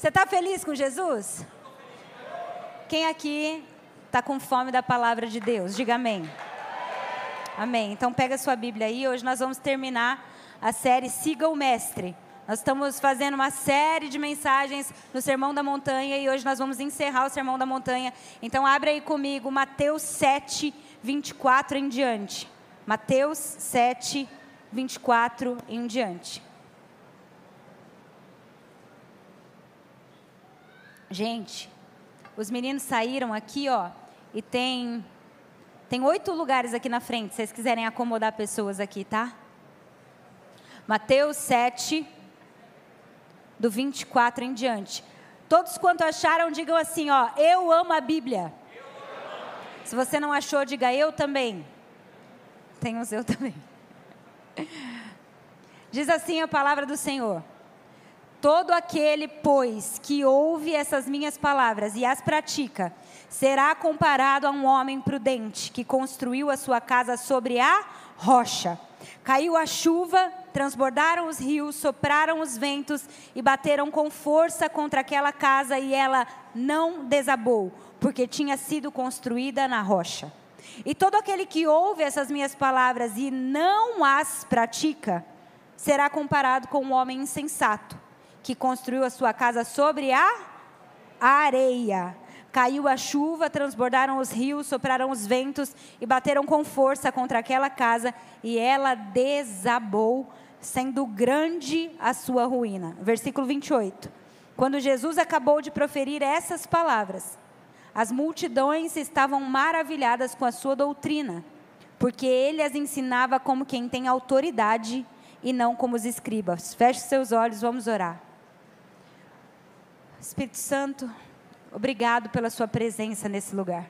Você está feliz com Jesus? Quem aqui está com fome da palavra de Deus? Diga amém. Amém. Então pega sua Bíblia aí. Hoje nós vamos terminar a série Siga o Mestre. Nós estamos fazendo uma série de mensagens no Sermão da Montanha e hoje nós vamos encerrar o Sermão da Montanha. Então abre aí comigo Mateus 7, 24 em diante. Mateus 7, 24 em diante. Gente, os meninos saíram aqui, ó, e tem tem oito lugares aqui na frente, se vocês quiserem acomodar pessoas aqui, tá? Mateus 7, do 24 em diante. Todos quanto acharam, digam assim, ó, eu amo a Bíblia. Se você não achou, diga eu também. Tem os eu também. Diz assim a palavra do Senhor. Todo aquele, pois, que ouve essas minhas palavras e as pratica, será comparado a um homem prudente que construiu a sua casa sobre a rocha. Caiu a chuva, transbordaram os rios, sopraram os ventos e bateram com força contra aquela casa e ela não desabou, porque tinha sido construída na rocha. E todo aquele que ouve essas minhas palavras e não as pratica, será comparado com um homem insensato que construiu a sua casa sobre a areia. Caiu a chuva, transbordaram os rios, sopraram os ventos e bateram com força contra aquela casa, e ela desabou, sendo grande a sua ruína. Versículo 28. Quando Jesus acabou de proferir essas palavras, as multidões estavam maravilhadas com a sua doutrina, porque ele as ensinava como quem tem autoridade e não como os escribas. Feche seus olhos, vamos orar. Espírito Santo, obrigado pela sua presença nesse lugar.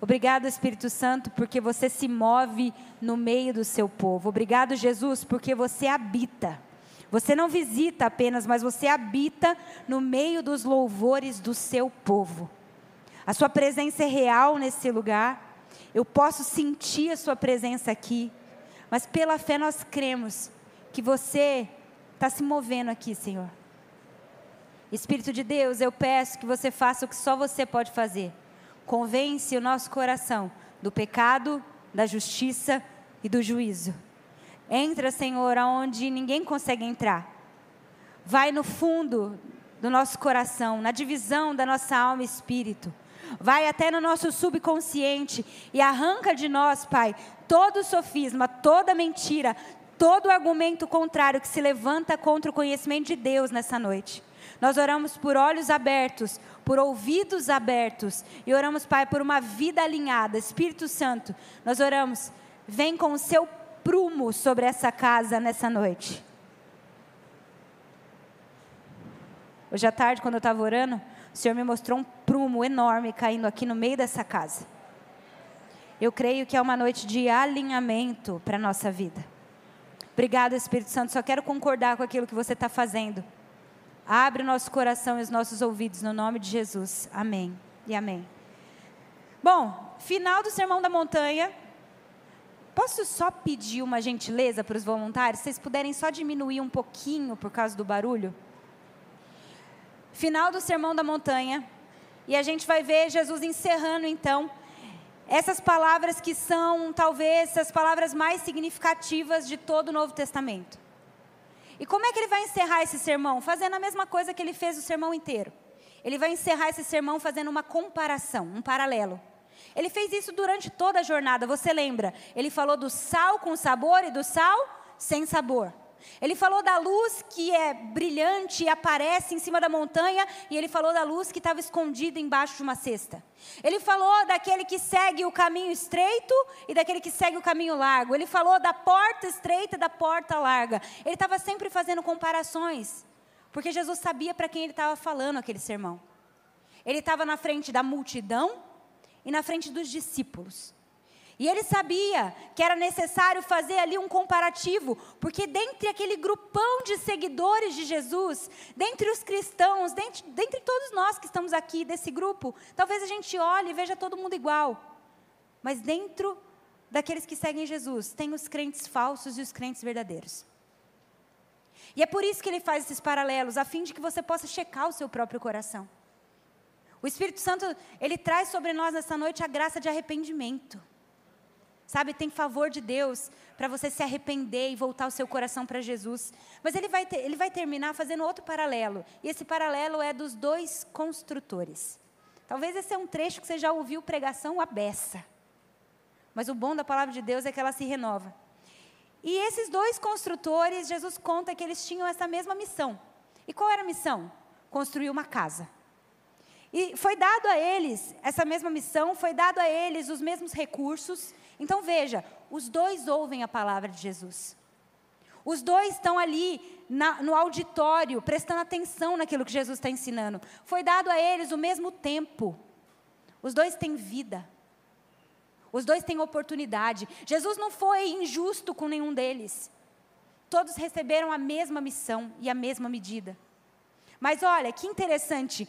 Obrigado, Espírito Santo, porque você se move no meio do seu povo. Obrigado, Jesus, porque você habita. Você não visita apenas, mas você habita no meio dos louvores do seu povo. A sua presença é real nesse lugar. Eu posso sentir a sua presença aqui. Mas pela fé nós cremos que você está se movendo aqui, Senhor. Espírito de Deus, eu peço que você faça o que só você pode fazer. Convence o nosso coração do pecado, da justiça e do juízo. Entra, Senhor, aonde ninguém consegue entrar. Vai no fundo do nosso coração, na divisão da nossa alma e espírito. Vai até no nosso subconsciente e arranca de nós, Pai, todo sofisma, toda mentira, todo argumento contrário que se levanta contra o conhecimento de Deus nessa noite. Nós oramos por olhos abertos, por ouvidos abertos, e oramos, Pai, por uma vida alinhada. Espírito Santo, nós oramos, vem com o seu prumo sobre essa casa nessa noite. Hoje à tarde, quando eu estava orando, o Senhor me mostrou um prumo enorme caindo aqui no meio dessa casa. Eu creio que é uma noite de alinhamento para a nossa vida. Obrigada, Espírito Santo. Só quero concordar com aquilo que você está fazendo. Abre o nosso coração e os nossos ouvidos no nome de Jesus. Amém e amém. Bom, final do Sermão da Montanha. Posso só pedir uma gentileza para os voluntários? Se vocês puderem só diminuir um pouquinho por causa do barulho? Final do Sermão da Montanha. E a gente vai ver Jesus encerrando então essas palavras que são talvez as palavras mais significativas de todo o Novo Testamento. E como é que ele vai encerrar esse sermão? Fazendo a mesma coisa que ele fez o sermão inteiro. Ele vai encerrar esse sermão fazendo uma comparação, um paralelo. Ele fez isso durante toda a jornada, você lembra? Ele falou do sal com sabor e do sal sem sabor. Ele falou da luz que é brilhante e aparece em cima da montanha, e ele falou da luz que estava escondida embaixo de uma cesta. Ele falou daquele que segue o caminho estreito e daquele que segue o caminho largo. Ele falou da porta estreita e da porta larga. Ele estava sempre fazendo comparações, porque Jesus sabia para quem ele estava falando aquele sermão. Ele estava na frente da multidão e na frente dos discípulos. E ele sabia que era necessário fazer ali um comparativo, porque dentre aquele grupão de seguidores de Jesus, dentre os cristãos, dentre, dentre todos nós que estamos aqui desse grupo, talvez a gente olhe e veja todo mundo igual. Mas dentro daqueles que seguem Jesus, tem os crentes falsos e os crentes verdadeiros. E é por isso que ele faz esses paralelos, a fim de que você possa checar o seu próprio coração. O Espírito Santo, ele traz sobre nós nessa noite a graça de arrependimento. Sabe, tem favor de Deus para você se arrepender e voltar o seu coração para Jesus. Mas ele vai, ter, ele vai terminar fazendo outro paralelo. E esse paralelo é dos dois construtores. Talvez esse é um trecho que você já ouviu pregação à beça. Mas o bom da palavra de Deus é que ela se renova. E esses dois construtores, Jesus conta que eles tinham essa mesma missão. E qual era a missão? Construir uma casa. E foi dado a eles essa mesma missão, foi dado a eles os mesmos recursos. Então veja, os dois ouvem a palavra de Jesus. Os dois estão ali na, no auditório, prestando atenção naquilo que Jesus está ensinando. Foi dado a eles o mesmo tempo. Os dois têm vida. Os dois têm oportunidade. Jesus não foi injusto com nenhum deles. Todos receberam a mesma missão e a mesma medida. Mas olha, que interessante.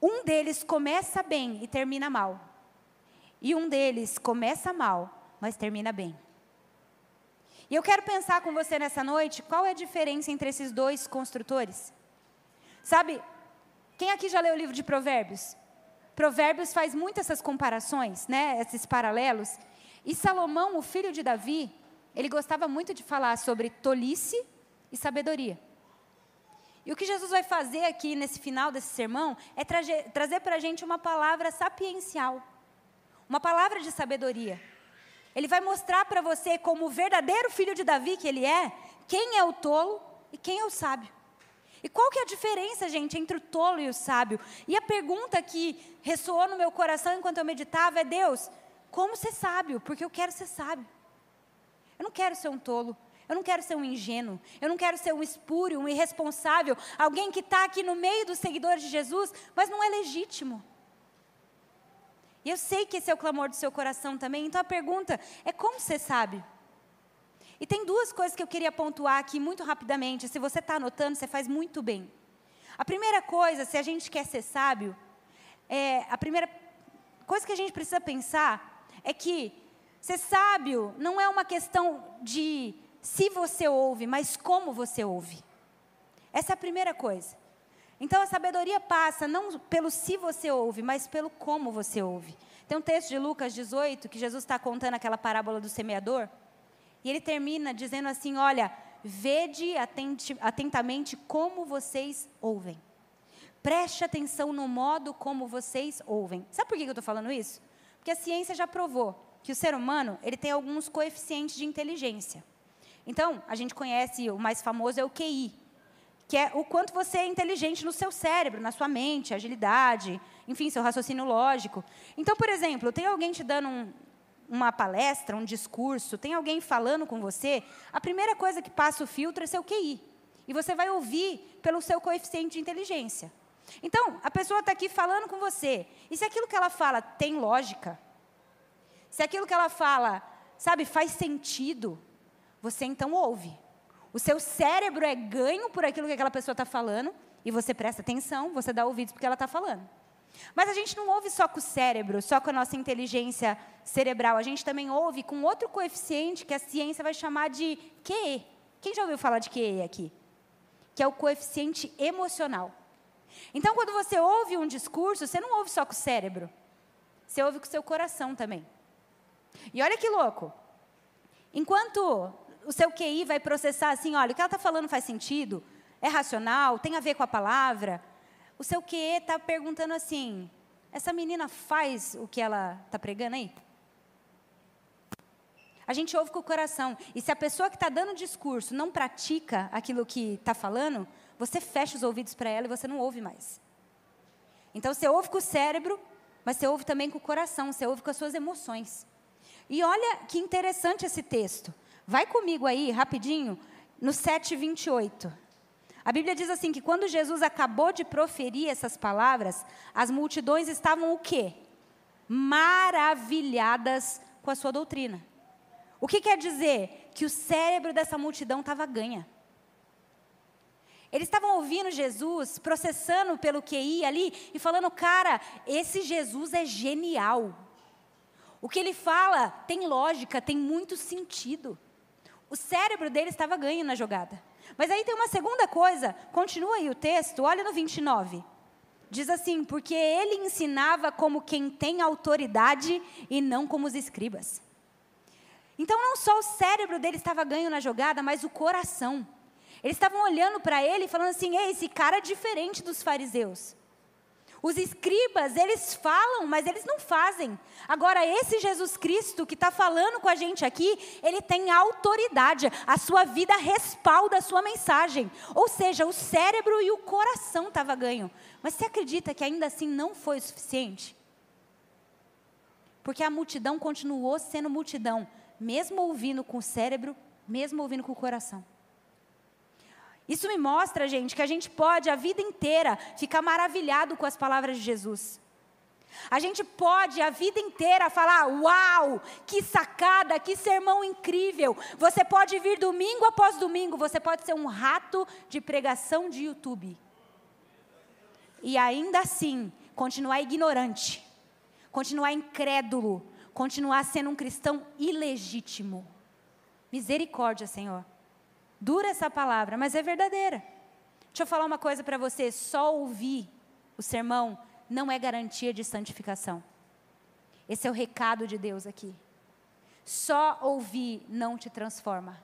Um deles começa bem e termina mal. E um deles começa mal, mas termina bem. E eu quero pensar com você nessa noite qual é a diferença entre esses dois construtores. Sabe, quem aqui já leu o livro de Provérbios? Provérbios faz muitas essas comparações, né, esses paralelos. E Salomão, o filho de Davi, ele gostava muito de falar sobre tolice e sabedoria. E o que Jesus vai fazer aqui nesse final desse sermão é trazer, trazer para a gente uma palavra sapiencial, uma palavra de sabedoria. Ele vai mostrar para você, como o verdadeiro filho de Davi que ele é, quem é o tolo e quem é o sábio. E qual que é a diferença, gente, entre o tolo e o sábio? E a pergunta que ressoou no meu coração enquanto eu meditava é: Deus, como ser sábio? Porque eu quero ser sábio. Eu não quero ser um tolo. Eu não quero ser um ingênuo. Eu não quero ser um espúrio, um irresponsável. Alguém que está aqui no meio dos seguidores de Jesus, mas não é legítimo. E eu sei que esse é o clamor do seu coração também. Então a pergunta é: como ser sábio? E tem duas coisas que eu queria pontuar aqui muito rapidamente. Se você está anotando, você faz muito bem. A primeira coisa, se a gente quer ser sábio, é, a primeira coisa que a gente precisa pensar é que ser sábio não é uma questão de se você ouve, mas como você ouve. Essa é a primeira coisa. Então a sabedoria passa não pelo se você ouve, mas pelo como você ouve. Tem um texto de Lucas 18 que Jesus está contando aquela parábola do semeador. E ele termina dizendo assim: Olha, vede atentamente como vocês ouvem. Preste atenção no modo como vocês ouvem. Sabe por que eu estou falando isso? Porque a ciência já provou que o ser humano ele tem alguns coeficientes de inteligência. Então, a gente conhece, o mais famoso é o QI, que é o quanto você é inteligente no seu cérebro, na sua mente, agilidade, enfim, seu raciocínio lógico. Então, por exemplo, tem alguém te dando um, uma palestra, um discurso, tem alguém falando com você, a primeira coisa que passa o filtro é seu QI. E você vai ouvir pelo seu coeficiente de inteligência. Então, a pessoa está aqui falando com você. E se aquilo que ela fala tem lógica, se aquilo que ela fala, sabe, faz sentido, você então ouve. O seu cérebro é ganho por aquilo que aquela pessoa está falando, e você presta atenção, você dá ouvidos porque ela está falando. Mas a gente não ouve só com o cérebro, só com a nossa inteligência cerebral. A gente também ouve com outro coeficiente que a ciência vai chamar de QE. Quem já ouviu falar de QE aqui? Que é o coeficiente emocional. Então, quando você ouve um discurso, você não ouve só com o cérebro. Você ouve com o seu coração também. E olha que louco. Enquanto o seu QI vai processar assim, olha, o que ela está falando faz sentido, é racional, tem a ver com a palavra, o seu QE está perguntando assim: essa menina faz o que ela está pregando aí? A gente ouve com o coração. E se a pessoa que está dando discurso não pratica aquilo que está falando, você fecha os ouvidos para ela e você não ouve mais. Então você ouve com o cérebro, mas você ouve também com o coração, você ouve com as suas emoções. E olha que interessante esse texto. Vai comigo aí, rapidinho, no 7,28. A Bíblia diz assim que quando Jesus acabou de proferir essas palavras, as multidões estavam o quê? Maravilhadas com a sua doutrina. O que quer dizer? Que o cérebro dessa multidão estava ganha. Eles estavam ouvindo Jesus, processando pelo QI ali e falando, cara, esse Jesus é genial. O que ele fala tem lógica, tem muito sentido. O cérebro dele estava ganho na jogada. Mas aí tem uma segunda coisa, continua aí o texto, olha no 29. Diz assim: porque ele ensinava como quem tem autoridade e não como os escribas. Então, não só o cérebro dele estava ganho na jogada, mas o coração. Eles estavam olhando para ele e falando assim: Ei, esse cara é diferente dos fariseus. Os escribas, eles falam, mas eles não fazem. Agora, esse Jesus Cristo que está falando com a gente aqui, ele tem autoridade. A sua vida respalda a sua mensagem. Ou seja, o cérebro e o coração estavam ganho. Mas você acredita que ainda assim não foi o suficiente? Porque a multidão continuou sendo multidão, mesmo ouvindo com o cérebro, mesmo ouvindo com o coração. Isso me mostra, gente, que a gente pode a vida inteira ficar maravilhado com as palavras de Jesus. A gente pode a vida inteira falar: Uau, que sacada, que sermão incrível. Você pode vir domingo após domingo, você pode ser um rato de pregação de YouTube. E ainda assim, continuar ignorante, continuar incrédulo, continuar sendo um cristão ilegítimo. Misericórdia, Senhor. Dura essa palavra, mas é verdadeira. Deixa eu falar uma coisa para você: só ouvir o sermão não é garantia de santificação. Esse é o recado de Deus aqui. Só ouvir não te transforma.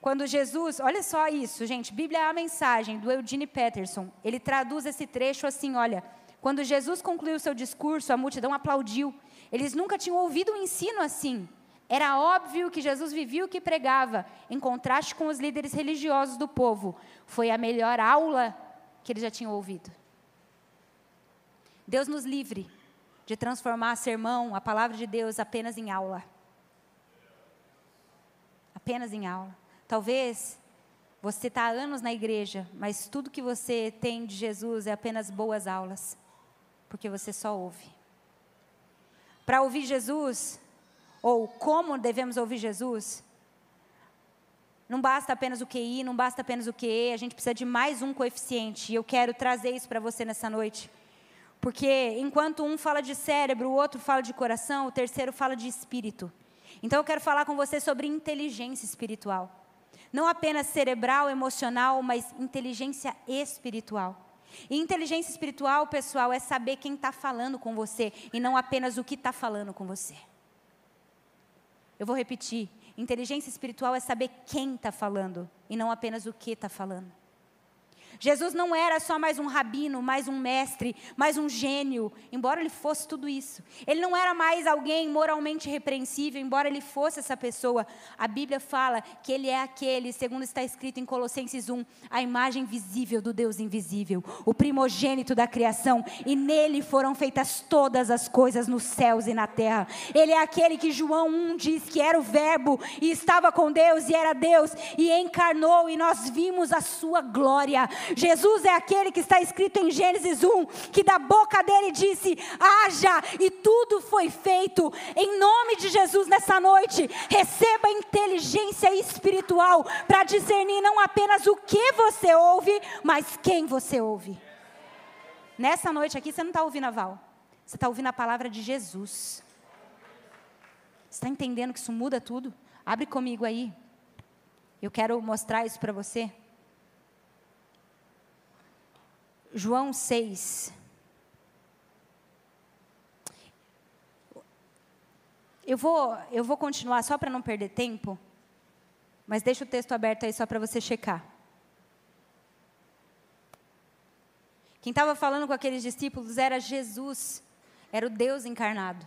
Quando Jesus, olha só isso, gente, Bíblia é a mensagem do Eugene Peterson. Ele traduz esse trecho assim, olha, quando Jesus concluiu seu discurso, a multidão aplaudiu. Eles nunca tinham ouvido um ensino assim. Era óbvio que Jesus vivia o que pregava, em contraste com os líderes religiosos do povo. Foi a melhor aula que eles já tinham ouvido. Deus nos livre de transformar sermão, a palavra de Deus, apenas em aula. Apenas em aula. Talvez você está há anos na igreja, mas tudo que você tem de Jesus é apenas boas aulas, porque você só ouve. Para ouvir Jesus, ou como devemos ouvir Jesus, não basta apenas o QI, não basta apenas o QE, a gente precisa de mais um coeficiente. E eu quero trazer isso para você nessa noite. Porque enquanto um fala de cérebro, o outro fala de coração, o terceiro fala de espírito. Então eu quero falar com você sobre inteligência espiritual. Não apenas cerebral, emocional, mas inteligência espiritual. E inteligência espiritual, pessoal, é saber quem está falando com você e não apenas o que está falando com você. Eu vou repetir. Inteligência espiritual é saber quem está falando e não apenas o que está falando. Jesus não era só mais um rabino, mais um mestre, mais um gênio, embora ele fosse tudo isso. Ele não era mais alguém moralmente repreensível, embora ele fosse essa pessoa. A Bíblia fala que ele é aquele, segundo está escrito em Colossenses 1, a imagem visível do Deus invisível, o primogênito da criação, e nele foram feitas todas as coisas nos céus e na terra. Ele é aquele que João 1 diz que era o Verbo e estava com Deus e era Deus e encarnou e nós vimos a sua glória. Jesus é aquele que está escrito em Gênesis 1, que da boca dele disse: haja, e tudo foi feito. Em nome de Jesus, nessa noite, receba inteligência espiritual para discernir não apenas o que você ouve, mas quem você ouve. Nessa noite aqui, você não está ouvindo a Val, você está ouvindo a palavra de Jesus. Você está entendendo que isso muda tudo? Abre comigo aí. Eu quero mostrar isso para você. João 6. Eu vou, eu vou continuar só para não perder tempo, mas deixa o texto aberto aí só para você checar. Quem estava falando com aqueles discípulos era Jesus, era o Deus encarnado,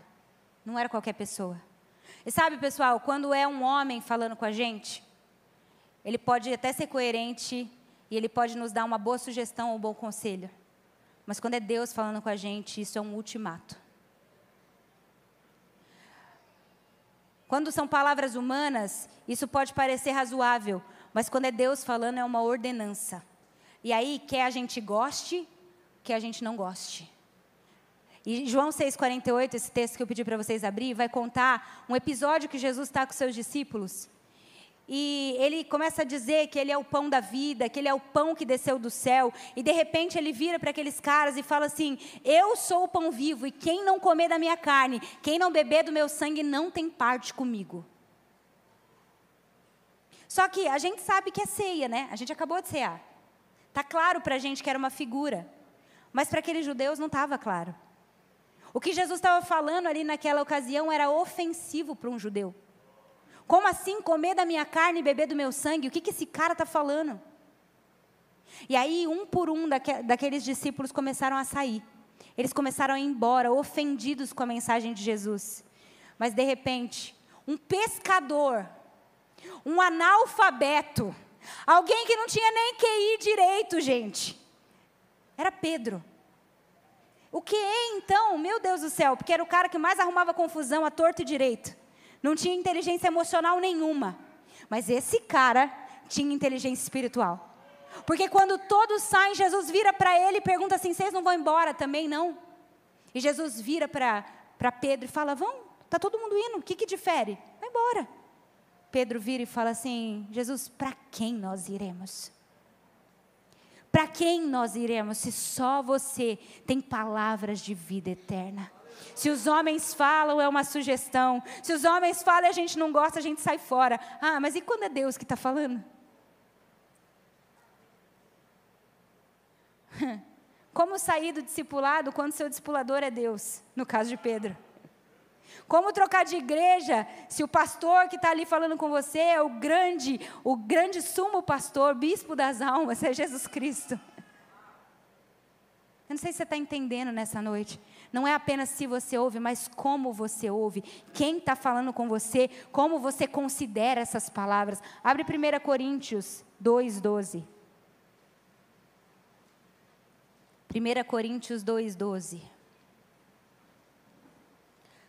não era qualquer pessoa. E sabe, pessoal, quando é um homem falando com a gente, ele pode até ser coerente e Ele pode nos dar uma boa sugestão ou um bom conselho. Mas quando é Deus falando com a gente, isso é um ultimato. Quando são palavras humanas, isso pode parecer razoável, mas quando é Deus falando, é uma ordenança. E aí, quer a gente goste, quer a gente não goste. E João 6,48, esse texto que eu pedi para vocês abrir, vai contar um episódio que Jesus está com seus discípulos e ele começa a dizer que ele é o pão da vida, que ele é o pão que desceu do céu, e de repente ele vira para aqueles caras e fala assim: Eu sou o pão vivo, e quem não comer da minha carne, quem não beber do meu sangue, não tem parte comigo. Só que a gente sabe que é ceia, né? A gente acabou de cear. Tá claro para a gente que era uma figura. Mas para aqueles judeus não estava claro. O que Jesus estava falando ali naquela ocasião era ofensivo para um judeu. Como assim comer da minha carne e beber do meu sangue? O que, que esse cara está falando? E aí, um por um daqueles discípulos começaram a sair. Eles começaram a ir embora, ofendidos com a mensagem de Jesus. Mas, de repente, um pescador, um analfabeto, alguém que não tinha nem QI direito, gente, era Pedro. O que é então? Meu Deus do céu, porque era o cara que mais arrumava confusão a torto e direito. Não tinha inteligência emocional nenhuma. Mas esse cara tinha inteligência espiritual. Porque quando todos saem, Jesus vira para ele e pergunta assim: vocês não vão embora também, não? E Jesus vira para Pedro e fala: vão, está todo mundo indo, o que, que difere? Vai embora. Pedro vira e fala assim: Jesus, para quem nós iremos? Para quem nós iremos se só você tem palavras de vida eterna? Se os homens falam, é uma sugestão. Se os homens falam e a gente não gosta, a gente sai fora. Ah, mas e quando é Deus que está falando? Como sair do discipulado quando seu discipulador é Deus? No caso de Pedro. Como trocar de igreja se o pastor que está ali falando com você é o grande, o grande sumo pastor, bispo das almas, é Jesus Cristo? Eu não sei se você está entendendo nessa noite. Não é apenas se você ouve, mas como você ouve. Quem está falando com você, como você considera essas palavras. Abre 1 Coríntios 2,12. 1 Coríntios 2,12.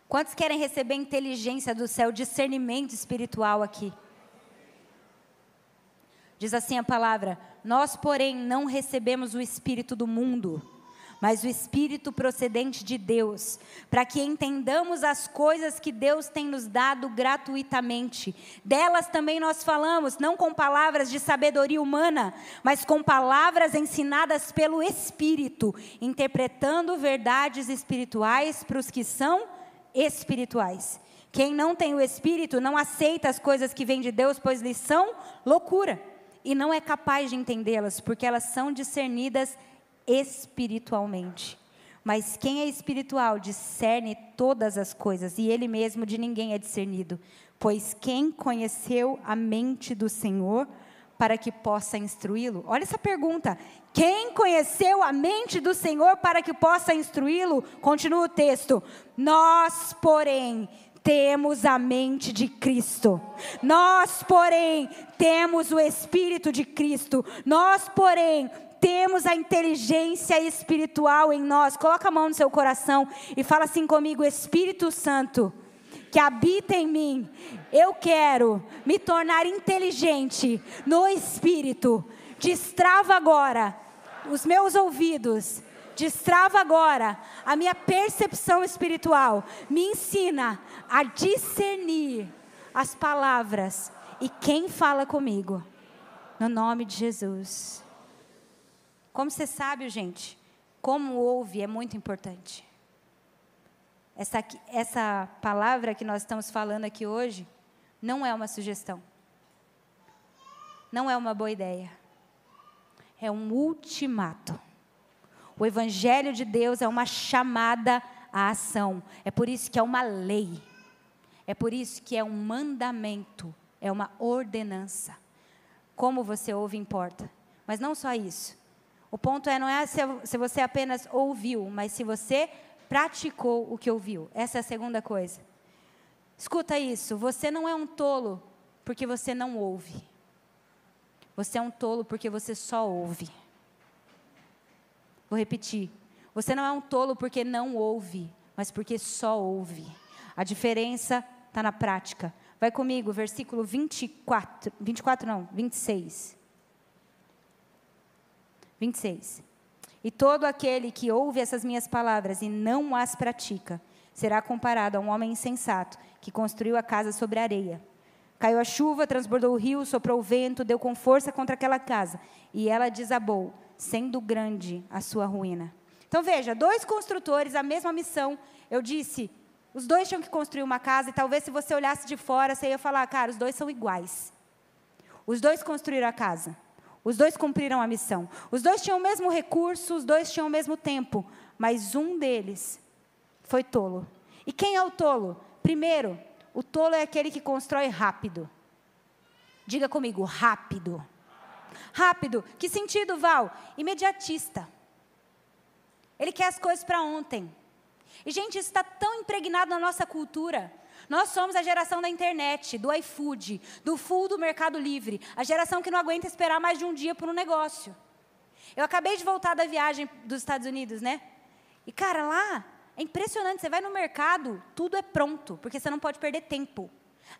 Quantos querem receber inteligência do céu, discernimento espiritual aqui? Diz assim a palavra: Nós, porém, não recebemos o espírito do mundo mas o Espírito procedente de Deus, para que entendamos as coisas que Deus tem nos dado gratuitamente. Delas também nós falamos, não com palavras de sabedoria humana, mas com palavras ensinadas pelo Espírito, interpretando verdades espirituais para os que são espirituais. Quem não tem o Espírito não aceita as coisas que vêm de Deus, pois lhes são loucura, e não é capaz de entendê-las, porque elas são discernidas espiritualmente. Mas quem é espiritual discerne todas as coisas, e ele mesmo de ninguém é discernido. Pois quem conheceu a mente do Senhor para que possa instruí-lo? Olha essa pergunta. Quem conheceu a mente do Senhor para que possa instruí-lo? Continua o texto. Nós, porém, temos a mente de Cristo. Nós, porém, temos o Espírito de Cristo. Nós, porém, temos a inteligência espiritual em nós. Coloca a mão no seu coração e fala assim comigo: Espírito Santo, que habita em mim, eu quero me tornar inteligente no espírito. Destrava agora os meus ouvidos. Destrava agora a minha percepção espiritual. Me ensina a discernir as palavras e quem fala comigo. No nome de Jesus. Como você sabe, gente, como ouve é muito importante. Essa, essa palavra que nós estamos falando aqui hoje não é uma sugestão. Não é uma boa ideia. É um ultimato. O Evangelho de Deus é uma chamada à ação. É por isso que é uma lei. É por isso que é um mandamento. É uma ordenança. Como você ouve importa. Mas não só isso. O ponto é não é se você apenas ouviu, mas se você praticou o que ouviu. Essa é a segunda coisa. Escuta isso, você não é um tolo porque você não ouve. Você é um tolo porque você só ouve. Vou repetir. Você não é um tolo porque não ouve, mas porque só ouve. A diferença está na prática. Vai comigo, versículo 24. 24 não, 26. 26. E todo aquele que ouve essas minhas palavras e não as pratica, será comparado a um homem insensato que construiu a casa sobre areia. Caiu a chuva, transbordou o rio, soprou o vento, deu com força contra aquela casa, e ela desabou, sendo grande a sua ruína. Então veja, dois construtores, a mesma missão. Eu disse, os dois tinham que construir uma casa, e talvez se você olhasse de fora, você ia falar, cara, os dois são iguais. Os dois construíram a casa. Os dois cumpriram a missão. Os dois tinham o mesmo recurso, os dois tinham o mesmo tempo, mas um deles foi tolo. E quem é o tolo? Primeiro, o tolo é aquele que constrói rápido. Diga comigo, rápido. Rápido. Que sentido, Val? Imediatista. Ele quer as coisas para ontem. E, gente, isso está tão impregnado na nossa cultura. Nós somos a geração da internet, do iFood, do full do Mercado Livre. A geração que não aguenta esperar mais de um dia por um negócio. Eu acabei de voltar da viagem dos Estados Unidos, né? E, cara, lá é impressionante. Você vai no mercado, tudo é pronto, porque você não pode perder tempo.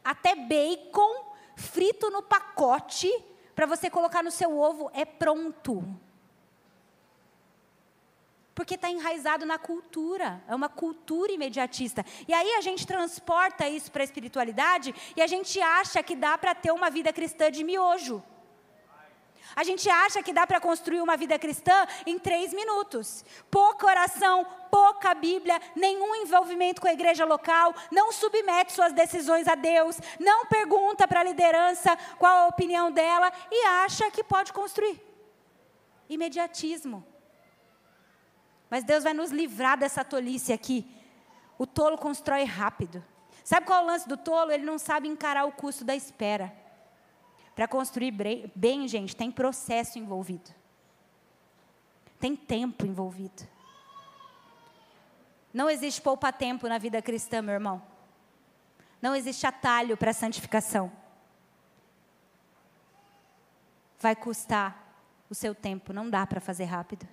Até bacon frito no pacote para você colocar no seu ovo é pronto. Porque está enraizado na cultura, é uma cultura imediatista. E aí a gente transporta isso para a espiritualidade e a gente acha que dá para ter uma vida cristã de miojo. A gente acha que dá para construir uma vida cristã em três minutos. Pouca oração, pouca Bíblia, nenhum envolvimento com a igreja local, não submete suas decisões a Deus, não pergunta para a liderança qual a opinião dela e acha que pode construir. Imediatismo. Mas Deus vai nos livrar dessa tolice aqui. O tolo constrói rápido. Sabe qual é o lance do tolo? Ele não sabe encarar o custo da espera. Para construir bem, gente, tem processo envolvido. Tem tempo envolvido. Não existe poupa-tempo na vida cristã, meu irmão. Não existe atalho para a santificação. Vai custar o seu tempo, não dá para fazer rápido.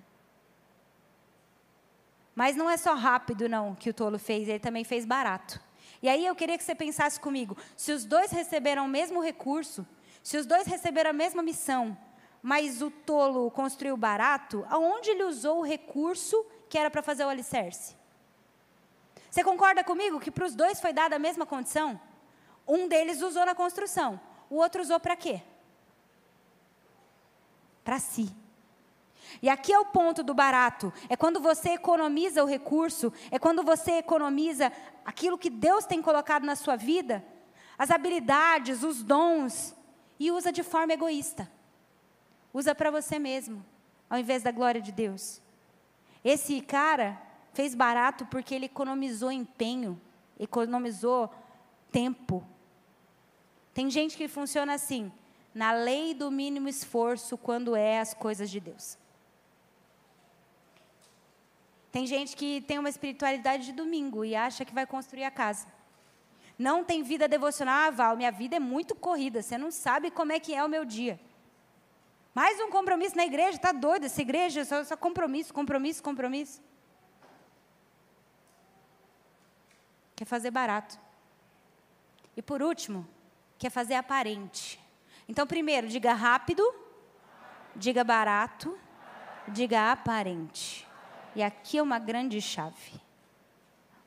Mas não é só rápido, não, que o tolo fez, ele também fez barato. E aí eu queria que você pensasse comigo: se os dois receberam o mesmo recurso, se os dois receberam a mesma missão, mas o tolo construiu barato, aonde ele usou o recurso que era para fazer o alicerce? Você concorda comigo que para os dois foi dada a mesma condição? Um deles usou na construção, o outro usou para quê? Para si. E aqui é o ponto do barato: é quando você economiza o recurso, é quando você economiza aquilo que Deus tem colocado na sua vida, as habilidades, os dons, e usa de forma egoísta. Usa para você mesmo, ao invés da glória de Deus. Esse cara fez barato porque ele economizou empenho, economizou tempo. Tem gente que funciona assim, na lei do mínimo esforço quando é as coisas de Deus. Tem gente que tem uma espiritualidade de domingo e acha que vai construir a casa não tem vida devocional, ah, Val, minha vida é muito corrida, você não sabe como é que é o meu dia. Mais um compromisso na igreja, está doido, essa igreja só, só compromisso, compromisso, compromisso. Quer fazer barato. E por último, quer fazer aparente. Então, primeiro, diga rápido, diga barato, diga aparente. E aqui é uma grande chave.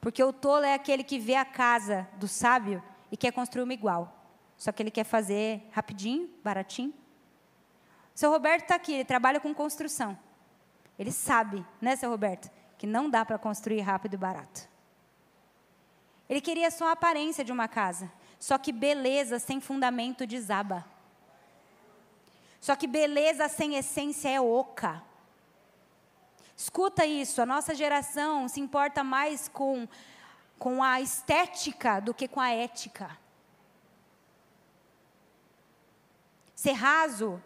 Porque o tolo é aquele que vê a casa do sábio e quer construir uma igual. Só que ele quer fazer rapidinho, baratinho. O seu Roberto está aqui, ele trabalha com construção. Ele sabe, né, seu Roberto, que não dá para construir rápido e barato. Ele queria só a aparência de uma casa. Só que beleza sem fundamento desaba. Só que beleza sem essência é oca. Escuta isso, a nossa geração se importa mais com, com a estética do que com a ética. Ser raso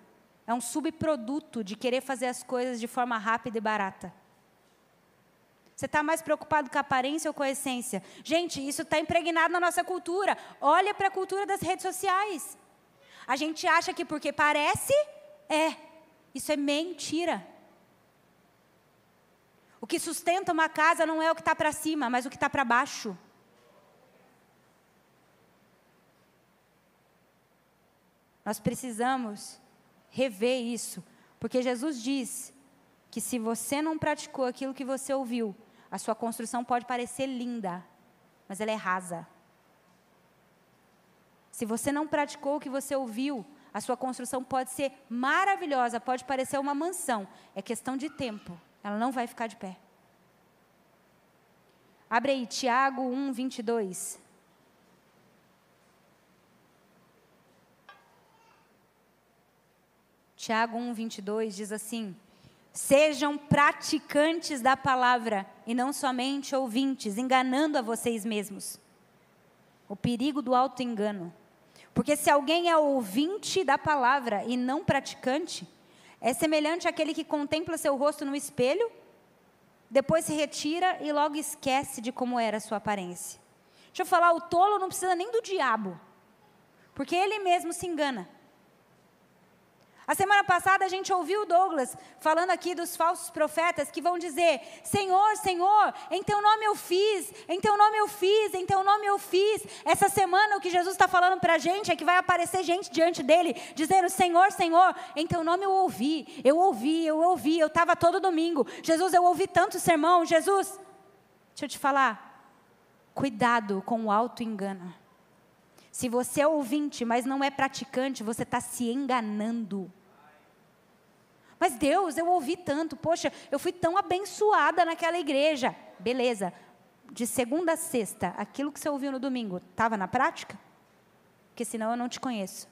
é um subproduto de querer fazer as coisas de forma rápida e barata. Você está mais preocupado com a aparência ou com a essência? Gente, isso está impregnado na nossa cultura. Olha para a cultura das redes sociais. A gente acha que porque parece, é. Isso é mentira. O que sustenta uma casa não é o que está para cima, mas o que está para baixo. Nós precisamos rever isso, porque Jesus diz que se você não praticou aquilo que você ouviu, a sua construção pode parecer linda, mas ela é rasa. Se você não praticou o que você ouviu, a sua construção pode ser maravilhosa, pode parecer uma mansão, é questão de tempo. Ela não vai ficar de pé. Abre aí, Tiago 1, 22. Tiago 1, 22 diz assim: Sejam praticantes da palavra e não somente ouvintes, enganando a vocês mesmos. O perigo do auto-engano. Porque se alguém é ouvinte da palavra e não praticante, é semelhante àquele que contempla seu rosto no espelho, depois se retira e logo esquece de como era a sua aparência. Deixa eu falar, o tolo não precisa nem do diabo, porque ele mesmo se engana. A semana passada a gente ouviu o Douglas falando aqui dos falsos profetas que vão dizer: Senhor, Senhor, em teu nome eu fiz, em teu nome eu fiz, em teu nome eu fiz. Essa semana o que Jesus está falando para a gente é que vai aparecer gente diante dele dizendo: Senhor, Senhor, em teu nome eu ouvi, eu ouvi, eu ouvi, eu estava todo domingo. Jesus, eu ouvi tanto sermão. Jesus, deixa eu te falar, cuidado com o auto-engano. Se você é ouvinte, mas não é praticante, você está se enganando. Mas Deus, eu ouvi tanto, poxa, eu fui tão abençoada naquela igreja. Beleza, de segunda a sexta, aquilo que você ouviu no domingo, estava na prática? Porque senão eu não te conheço.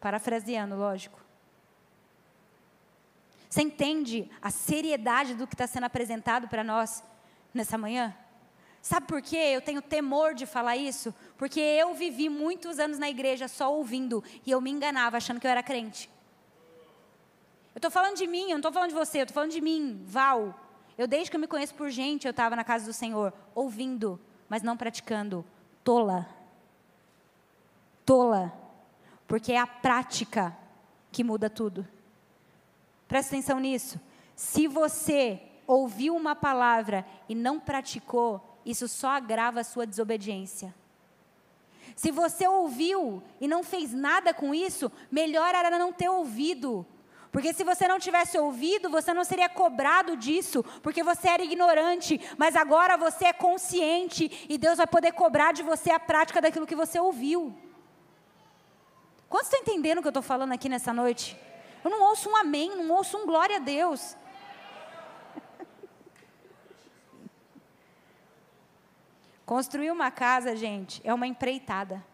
Parafraseando, lógico. Você entende a seriedade do que está sendo apresentado para nós nessa manhã? Sabe por quê? Eu tenho temor de falar isso, porque eu vivi muitos anos na igreja só ouvindo e eu me enganava achando que eu era crente. Eu estou falando de mim, eu não estou falando de você, eu estou falando de mim, Val. Eu, desde que eu me conheço por gente, eu estava na casa do Senhor, ouvindo, mas não praticando. Tola. Tola. Porque é a prática que muda tudo. Presta atenção nisso. Se você ouviu uma palavra e não praticou, isso só agrava a sua desobediência. Se você ouviu e não fez nada com isso, melhor era não ter ouvido. Porque se você não tivesse ouvido, você não seria cobrado disso, porque você era ignorante, mas agora você é consciente e Deus vai poder cobrar de você a prática daquilo que você ouviu. Quantos estão entendendo o que eu estou falando aqui nessa noite? Eu não ouço um amém, não ouço um glória a Deus. Construir uma casa, gente, é uma empreitada.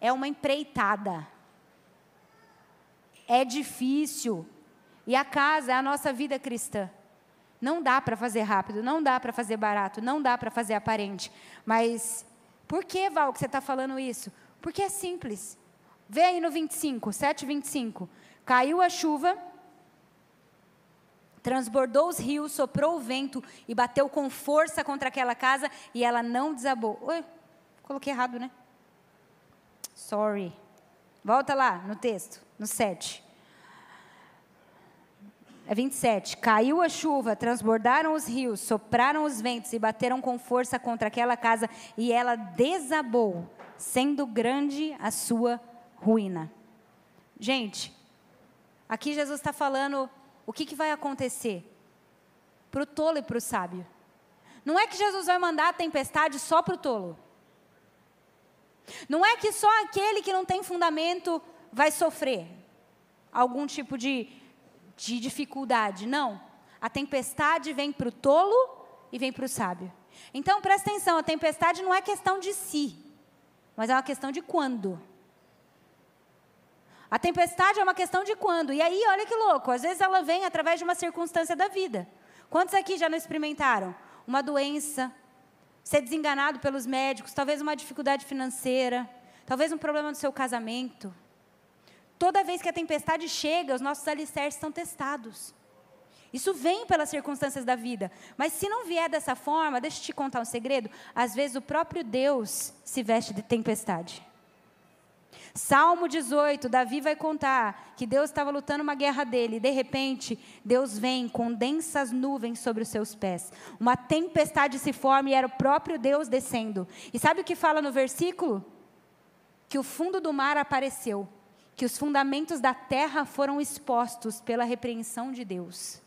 É uma empreitada. É difícil. E a casa é a nossa vida cristã. Não dá para fazer rápido, não dá para fazer barato, não dá para fazer aparente. Mas por que, Val, que você está falando isso? Porque é simples. Vê aí no 25, 7, 25. Caiu a chuva, transbordou os rios, soprou o vento e bateu com força contra aquela casa e ela não desabou. Ué, coloquei errado, né? Sorry. Volta lá no texto, no 7. É 27. Caiu a chuva, transbordaram os rios, sopraram os ventos e bateram com força contra aquela casa e ela desabou, sendo grande a sua ruína. Gente, aqui Jesus está falando o que, que vai acontecer? Para o tolo e para o sábio. Não é que Jesus vai mandar a tempestade só para o tolo. Não é que só aquele que não tem fundamento vai sofrer algum tipo de, de dificuldade. Não. A tempestade vem para o tolo e vem para o sábio. Então presta atenção: a tempestade não é questão de si, mas é uma questão de quando. A tempestade é uma questão de quando. E aí, olha que louco, às vezes ela vem através de uma circunstância da vida. Quantos aqui já não experimentaram? Uma doença, ser desenganado pelos médicos, talvez uma dificuldade financeira, talvez um problema no seu casamento. Toda vez que a tempestade chega, os nossos alicerces estão testados. Isso vem pelas circunstâncias da vida. Mas se não vier dessa forma, deixa eu te contar um segredo. Às vezes o próprio Deus se veste de tempestade. Salmo 18, Davi vai contar que Deus estava lutando uma guerra dele, e de repente, Deus vem com densas nuvens sobre os seus pés. Uma tempestade se forma e era o próprio Deus descendo. E sabe o que fala no versículo? Que o fundo do mar apareceu, que os fundamentos da terra foram expostos pela repreensão de Deus.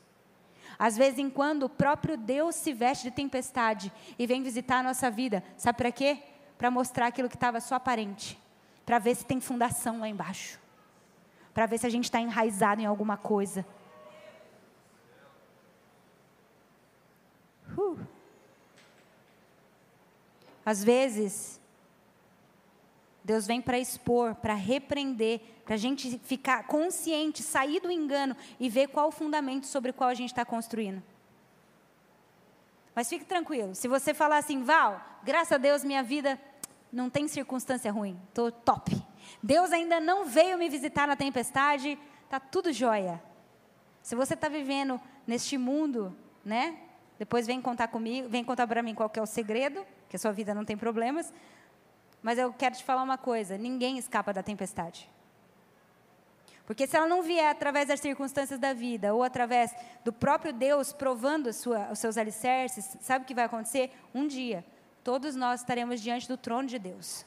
Às vezes em quando o próprio Deus se veste de tempestade e vem visitar a nossa vida. Sabe para quê? Para mostrar aquilo que estava só aparente para ver se tem fundação lá embaixo, para ver se a gente está enraizado em alguma coisa. Uh. Às vezes, Deus vem para expor, para repreender, para a gente ficar consciente, sair do engano e ver qual o fundamento sobre o qual a gente está construindo. Mas fique tranquilo, se você falar assim, Val, graças a Deus minha vida não tem circunstância ruim, estou top. Deus ainda não veio me visitar na tempestade, está tudo jóia. Se você está vivendo neste mundo, né? Depois vem contar comigo, vem contar para mim qual é o segredo, que a sua vida não tem problemas. Mas eu quero te falar uma coisa: ninguém escapa da tempestade. Porque se ela não vier através das circunstâncias da vida, ou através do próprio Deus provando sua, os seus alicerces, sabe o que vai acontecer? Um dia, todos nós estaremos diante do trono de Deus.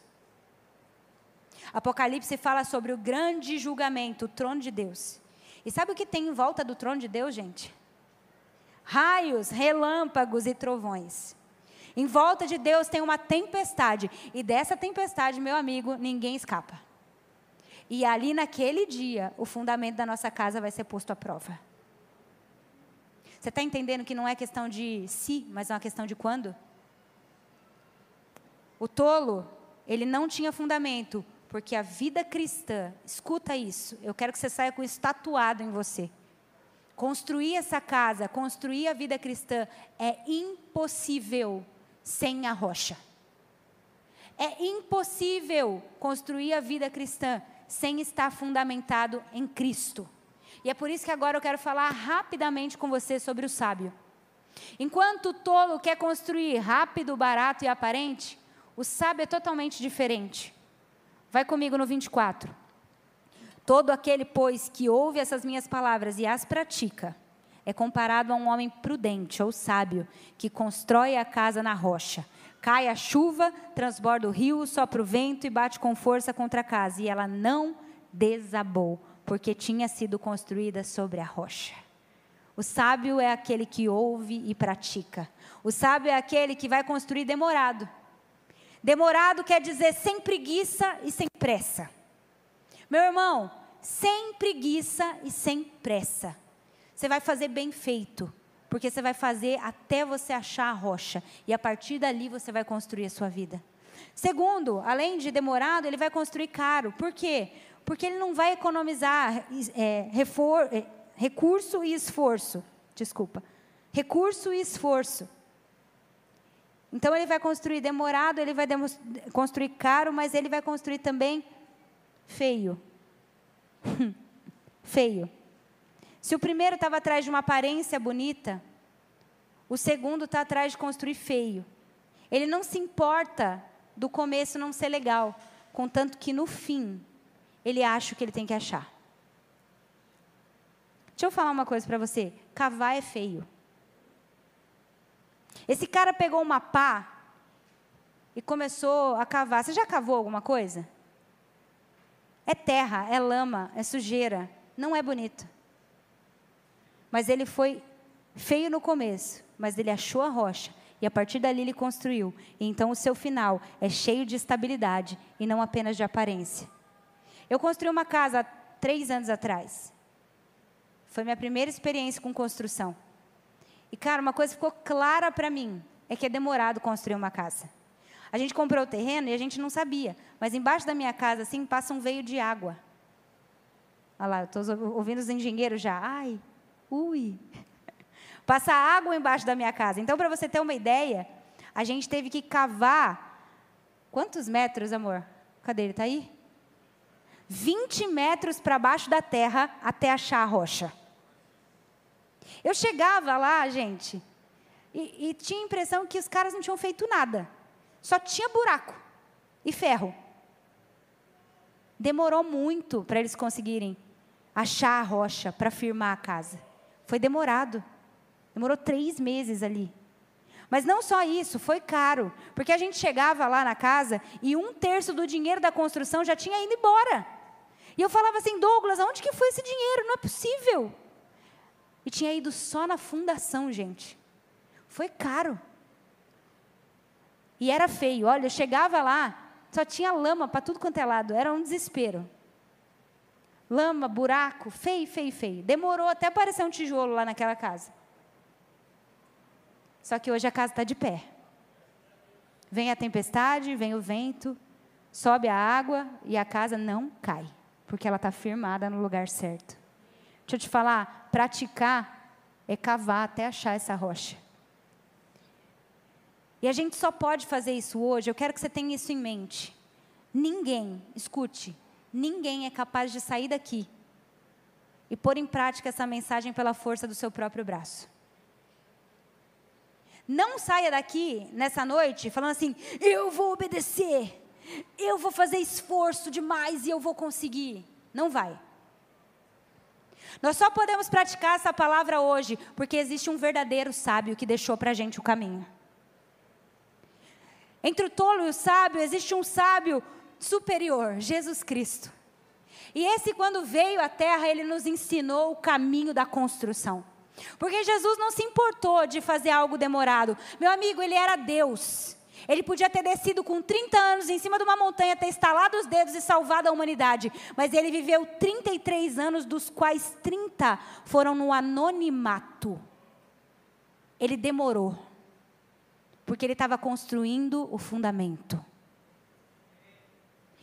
Apocalipse fala sobre o grande julgamento, o trono de Deus. E sabe o que tem em volta do trono de Deus, gente? Raios, relâmpagos e trovões. Em volta de Deus tem uma tempestade. E dessa tempestade, meu amigo, ninguém escapa. E ali naquele dia, o fundamento da nossa casa vai ser posto à prova. Você está entendendo que não é questão de se, mas é uma questão de quando? O tolo, ele não tinha fundamento, porque a vida cristã, escuta isso, eu quero que você saia com isso tatuado em você. Construir essa casa, construir a vida cristã é impossível sem a rocha. É impossível construir a vida cristã sem estar fundamentado em Cristo. E é por isso que agora eu quero falar rapidamente com você sobre o sábio. Enquanto o tolo quer construir rápido, barato e aparente, o sábio é totalmente diferente. Vai comigo no 24. Todo aquele, pois, que ouve essas minhas palavras e as pratica, é comparado a um homem prudente ou sábio que constrói a casa na rocha. Cai a chuva, transborda o rio, sopra o vento e bate com força contra a casa. E ela não desabou, porque tinha sido construída sobre a rocha. O sábio é aquele que ouve e pratica. O sábio é aquele que vai construir demorado. Demorado quer dizer sem preguiça e sem pressa. Meu irmão, sem preguiça e sem pressa. Você vai fazer bem feito, porque você vai fazer até você achar a rocha, e a partir dali você vai construir a sua vida. Segundo, além de demorado, ele vai construir caro. Por quê? Porque ele não vai economizar é, refor, é, recurso e esforço. Desculpa. Recurso e esforço. Então ele vai construir demorado, ele vai construir caro, mas ele vai construir também feio. feio. Se o primeiro estava atrás de uma aparência bonita, o segundo está atrás de construir feio. Ele não se importa do começo não ser legal, contanto que no fim ele acha o que ele tem que achar. Deixa eu falar uma coisa para você: cavar é feio. Esse cara pegou uma pá e começou a cavar. Você já cavou alguma coisa? É terra, é lama, é sujeira. Não é bonito. Mas ele foi feio no começo, mas ele achou a rocha. E a partir dali ele construiu. E então o seu final é cheio de estabilidade e não apenas de aparência. Eu construí uma casa há três anos atrás. Foi minha primeira experiência com construção. E, cara, uma coisa ficou clara para mim: é que é demorado construir uma casa. A gente comprou o terreno e a gente não sabia. Mas embaixo da minha casa, assim, passa um veio de água. Olha lá, estou ouvindo os engenheiros já. Ai, Ui! Passa água embaixo da minha casa. Então, para você ter uma ideia, a gente teve que cavar. Quantos metros, amor? Cadê ele? Está aí? 20 metros para baixo da terra até achar a rocha. Eu chegava lá, gente, e, e, tinha a impressão que os caras não tinham feito nada. Só tinha buraco e ferro. Demorou muito para eles conseguirem achar a rocha para firmar a casa. Foi demorado. Demorou três meses ali. Mas não só isso, foi caro. Porque a gente chegava lá na casa e um terço do dinheiro da construção já tinha ido embora. E eu falava assim, Douglas, aonde que foi esse dinheiro? Não é possível. E tinha ido só na fundação, gente. Foi caro. E era feio. Olha, eu chegava lá, só tinha lama para tudo quanto é lado. Era um desespero lama, buraco, feio, feio, feio. Demorou até aparecer um tijolo lá naquela casa. Só que hoje a casa está de pé. Vem a tempestade, vem o vento, sobe a água e a casa não cai, porque ela está firmada no lugar certo. Deixa eu te falar, praticar é cavar até achar essa rocha. E a gente só pode fazer isso hoje, eu quero que você tenha isso em mente. Ninguém, escute, ninguém é capaz de sair daqui e pôr em prática essa mensagem pela força do seu próprio braço. Não saia daqui nessa noite falando assim: eu vou obedecer, eu vou fazer esforço demais e eu vou conseguir. Não vai. Nós só podemos praticar essa palavra hoje porque existe um verdadeiro sábio que deixou para a gente o caminho. Entre o tolo e o sábio existe um sábio superior, Jesus Cristo. E esse, quando veio à terra, ele nos ensinou o caminho da construção. Porque Jesus não se importou de fazer algo demorado. Meu amigo, ele era Deus. Ele podia ter descido com 30 anos em cima de uma montanha, ter estalado os dedos e salvado a humanidade. Mas ele viveu 33 anos, dos quais 30 foram no anonimato. Ele demorou. Porque ele estava construindo o fundamento.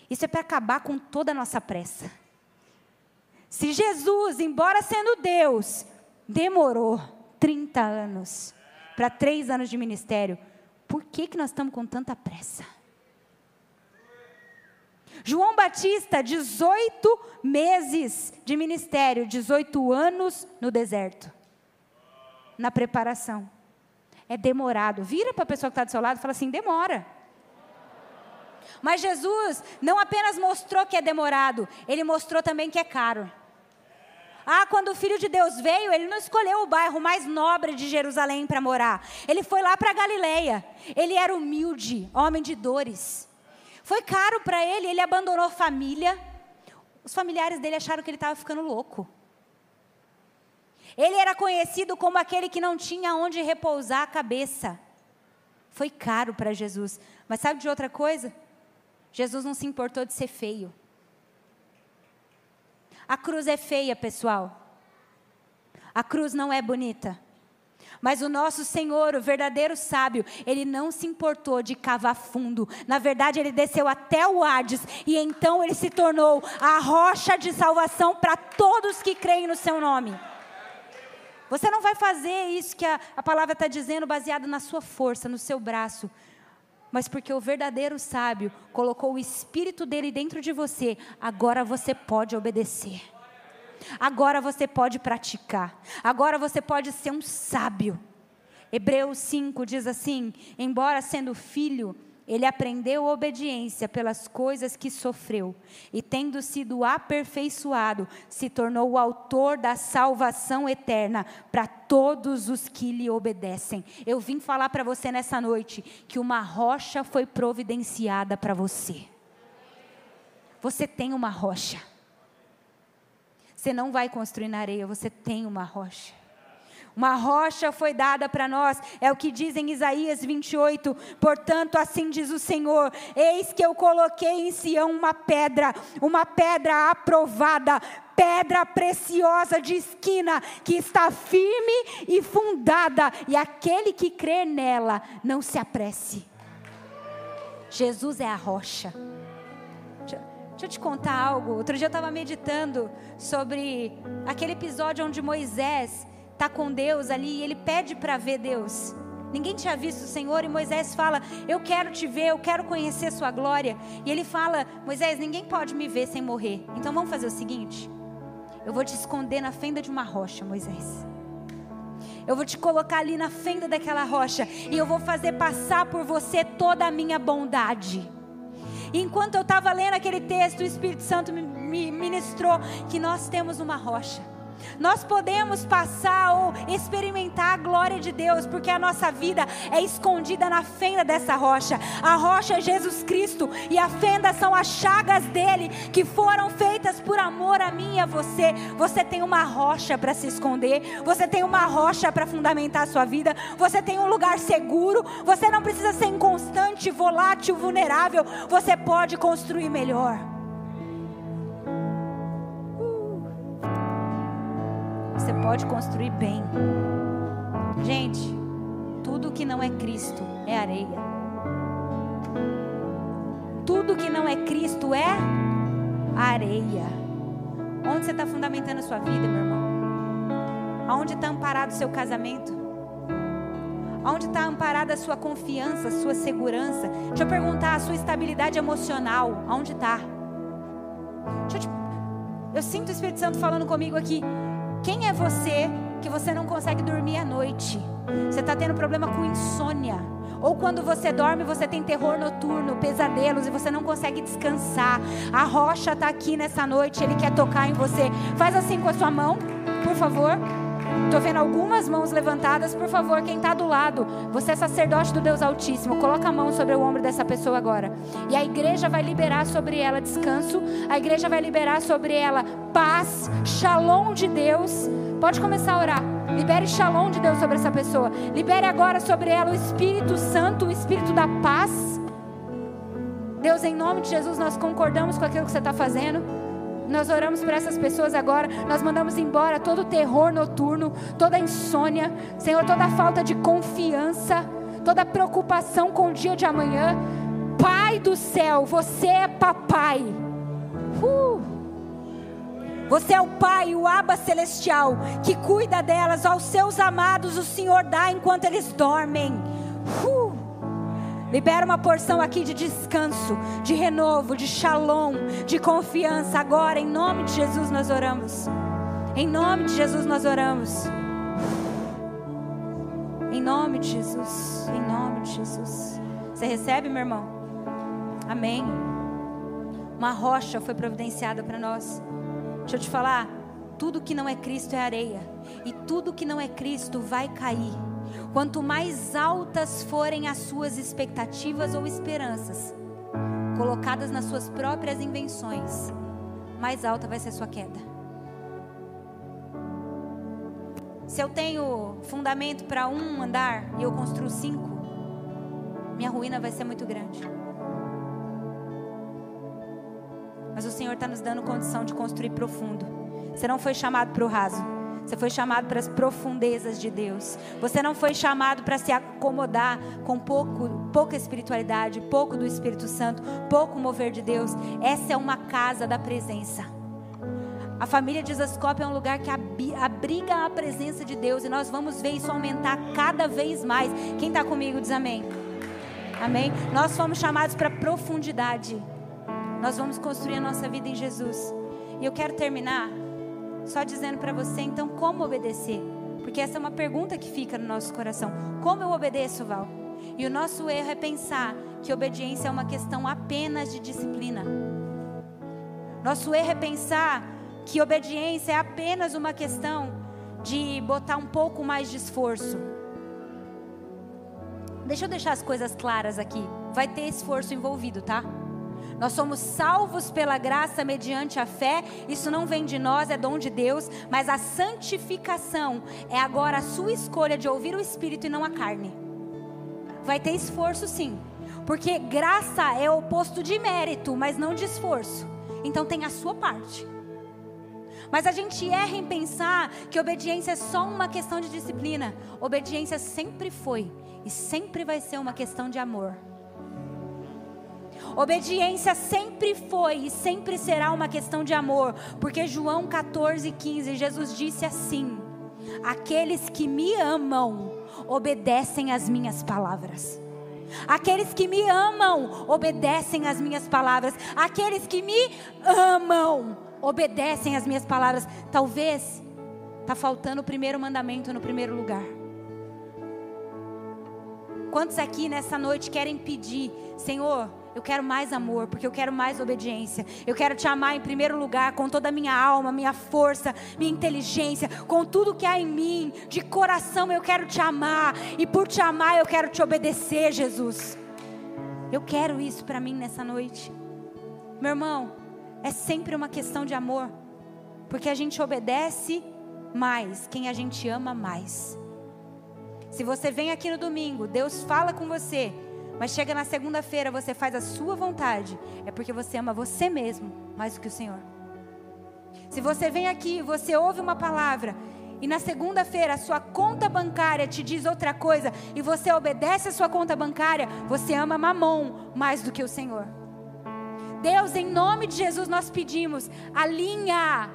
Isso é para acabar com toda a nossa pressa. Se Jesus, embora sendo Deus, demorou 30 anos para três anos de ministério, por que, que nós estamos com tanta pressa? João Batista, 18 meses de ministério, 18 anos no deserto, na preparação. É demorado. Vira para a pessoa que está do seu lado e fala assim: demora. Mas Jesus não apenas mostrou que é demorado, ele mostrou também que é caro. Ah, quando o Filho de Deus veio, ele não escolheu o bairro mais nobre de Jerusalém para morar. Ele foi lá para Galileia. Ele era humilde, homem de dores. Foi caro para ele, ele abandonou família. Os familiares dele acharam que ele estava ficando louco. Ele era conhecido como aquele que não tinha onde repousar a cabeça. Foi caro para Jesus. Mas sabe de outra coisa? Jesus não se importou de ser feio. A cruz é feia, pessoal. A cruz não é bonita. Mas o nosso Senhor, o verdadeiro sábio, ele não se importou de cavar fundo. Na verdade, ele desceu até o Hades e então ele se tornou a rocha de salvação para todos que creem no seu nome. Você não vai fazer isso que a, a palavra está dizendo baseado na sua força, no seu braço, mas porque o verdadeiro sábio colocou o espírito dele dentro de você, agora você pode obedecer. Agora você pode praticar. Agora você pode ser um sábio. Hebreus 5 diz assim: embora sendo filho, ele aprendeu obediência pelas coisas que sofreu, e tendo sido aperfeiçoado, se tornou o autor da salvação eterna para todos os que lhe obedecem. Eu vim falar para você nessa noite que uma rocha foi providenciada para você. Você tem uma rocha. Você não vai construir na areia, você tem uma rocha. Uma rocha foi dada para nós, é o que diz em Isaías 28. Portanto, assim diz o Senhor: Eis que eu coloquei em Sião uma pedra, uma pedra aprovada, pedra preciosa de esquina, que está firme e fundada, e aquele que crer nela não se apresse. Jesus é a rocha. Deixa eu te contar algo. Outro dia eu estava meditando sobre aquele episódio onde Moisés está com Deus ali e ele pede para ver Deus. Ninguém tinha visto o Senhor e Moisés fala: Eu quero te ver, eu quero conhecer Sua glória. E ele fala: Moisés, ninguém pode me ver sem morrer. Então vamos fazer o seguinte: Eu vou te esconder na fenda de uma rocha, Moisés. Eu vou te colocar ali na fenda daquela rocha e eu vou fazer passar por você toda a minha bondade. E enquanto eu estava lendo aquele texto, o Espírito Santo me ministrou que nós temos uma rocha nós podemos passar ou experimentar a glória de Deus, porque a nossa vida é escondida na fenda dessa rocha. A rocha é Jesus Cristo e a fenda são as chagas dele que foram feitas por amor a mim e a você. Você tem uma rocha para se esconder, você tem uma rocha para fundamentar a sua vida, você tem um lugar seguro, você não precisa ser inconstante, volátil, vulnerável, você pode construir melhor. Você pode construir bem. Gente, tudo que não é Cristo é areia. Tudo que não é Cristo é areia. Onde você está fundamentando a sua vida, meu irmão? Aonde está amparado o seu casamento? Aonde está amparada a sua confiança, a sua segurança? Deixa eu perguntar, a sua estabilidade emocional, aonde está? Te... Eu sinto o Espírito Santo falando comigo aqui. Quem é você que você não consegue dormir à noite? Você está tendo problema com insônia. Ou quando você dorme, você tem terror noturno, pesadelos e você não consegue descansar. A rocha está aqui nessa noite, ele quer tocar em você. Faz assim com a sua mão, por favor. Estou vendo algumas mãos levantadas. Por favor, quem está do lado, você é sacerdote do Deus Altíssimo, coloca a mão sobre o ombro dessa pessoa agora. E a igreja vai liberar sobre ela descanso. A igreja vai liberar sobre ela paz, shalom de Deus. Pode começar a orar. Libere shalom de Deus sobre essa pessoa. Libere agora sobre ela o Espírito Santo, o Espírito da paz. Deus, em nome de Jesus, nós concordamos com aquilo que você está fazendo. Nós oramos por essas pessoas agora. Nós mandamos embora todo o terror noturno, toda a insônia, Senhor, toda a falta de confiança, toda a preocupação com o dia de amanhã. Pai do céu, você é papai. Uh. Você é o Pai, o Aba Celestial, que cuida delas. Aos seus amados o Senhor dá enquanto eles dormem. Uh! Libera uma porção aqui de descanso, de renovo, de shalom, de confiança. Agora, em nome de Jesus, nós oramos. Em nome de Jesus, nós oramos. Em nome de Jesus. Em nome de Jesus. Você recebe, meu irmão? Amém. Uma rocha foi providenciada para nós. Deixa eu te falar, tudo que não é Cristo é areia, e tudo que não é Cristo vai cair. Quanto mais altas forem as suas expectativas ou esperanças, colocadas nas suas próprias invenções, mais alta vai ser a sua queda. Se eu tenho fundamento para um andar e eu construo cinco, minha ruína vai ser muito grande. Mas o Senhor está nos dando condição de construir profundo. Você não foi chamado para o raso. Você foi chamado para as profundezas de Deus. Você não foi chamado para se acomodar com pouco, pouca espiritualidade, pouco do Espírito Santo, pouco mover de Deus. Essa é uma casa da presença. A família de Zascope é um lugar que abriga a presença de Deus e nós vamos ver isso aumentar cada vez mais. Quem está comigo diz amém. Amém. Nós fomos chamados para profundidade. Nós vamos construir a nossa vida em Jesus. E eu quero terminar só dizendo para você, então, como obedecer? Porque essa é uma pergunta que fica no nosso coração. Como eu obedeço, Val? E o nosso erro é pensar que obediência é uma questão apenas de disciplina. Nosso erro é pensar que obediência é apenas uma questão de botar um pouco mais de esforço. Deixa eu deixar as coisas claras aqui. Vai ter esforço envolvido, tá? Nós somos salvos pela graça mediante a fé. Isso não vem de nós, é dom de Deus. Mas a santificação é agora a sua escolha de ouvir o Espírito e não a carne. Vai ter esforço sim. Porque graça é o oposto de mérito, mas não de esforço. Então tem a sua parte. Mas a gente erra em pensar que obediência é só uma questão de disciplina. Obediência sempre foi e sempre vai ser uma questão de amor. Obediência sempre foi e sempre será uma questão de amor, porque João 14, 15, Jesus disse assim: Aqueles que me amam obedecem às minhas palavras. Aqueles que me amam obedecem às minhas palavras. Aqueles que me amam obedecem às minhas palavras. Talvez está faltando o primeiro mandamento no primeiro lugar. Quantos aqui nessa noite querem pedir, Senhor, eu quero mais amor, porque eu quero mais obediência. Eu quero te amar em primeiro lugar, com toda a minha alma, minha força, minha inteligência, com tudo que há em mim. De coração eu quero te amar, e por te amar eu quero te obedecer, Jesus. Eu quero isso para mim nessa noite. Meu irmão, é sempre uma questão de amor, porque a gente obedece mais quem a gente ama mais. Se você vem aqui no domingo, Deus fala com você mas chega na segunda-feira, você faz a sua vontade, é porque você ama você mesmo mais do que o Senhor. Se você vem aqui, você ouve uma palavra, e na segunda-feira a sua conta bancária te diz outra coisa, e você obedece a sua conta bancária, você ama mamon mais do que o Senhor. Deus, em nome de Jesus, nós pedimos, alinha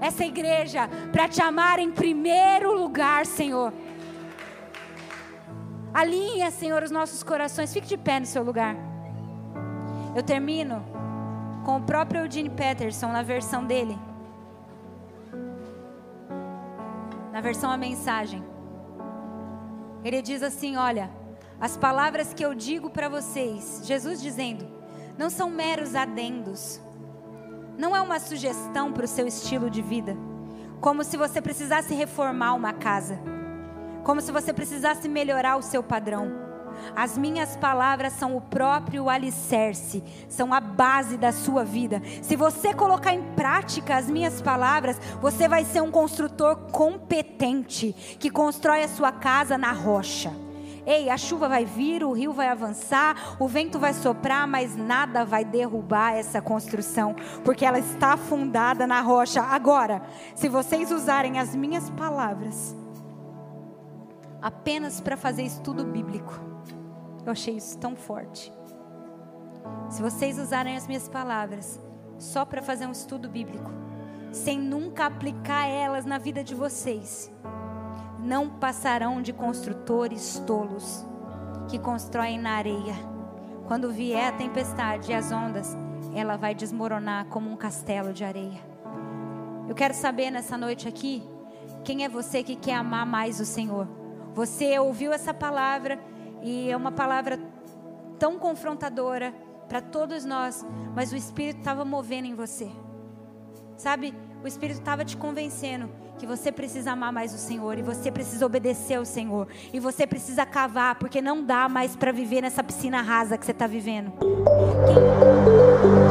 essa igreja para te amar em primeiro lugar, Senhor. Alinha, Senhor, os nossos corações. Fique de pé no seu lugar. Eu termino com o próprio Eugene Peterson na versão dele. Na versão a mensagem. Ele diz assim: Olha, as palavras que eu digo para vocês, Jesus dizendo, não são meros adendos, não é uma sugestão para o seu estilo de vida, como se você precisasse reformar uma casa, como se você precisasse melhorar o seu padrão. As minhas palavras são o próprio alicerce, são a base da sua vida. Se você colocar em prática as minhas palavras, você vai ser um construtor competente que constrói a sua casa na rocha. Ei, a chuva vai vir, o rio vai avançar, o vento vai soprar, mas nada vai derrubar essa construção, porque ela está fundada na rocha. Agora, se vocês usarem as minhas palavras apenas para fazer estudo bíblico, eu achei isso tão forte. Se vocês usarem as minhas palavras só para fazer um estudo bíblico, sem nunca aplicar elas na vida de vocês, não passarão de construtores tolos que constroem na areia. Quando vier a tempestade e as ondas, ela vai desmoronar como um castelo de areia. Eu quero saber nessa noite aqui, quem é você que quer amar mais o Senhor? Você ouviu essa palavra e é uma palavra tão confrontadora para todos nós, mas o Espírito estava movendo em você. Sabe, o Espírito estava te convencendo que você precisa amar mais o Senhor e você precisa obedecer ao Senhor e você precisa cavar porque não dá mais para viver nessa piscina rasa que você está vivendo. Quem...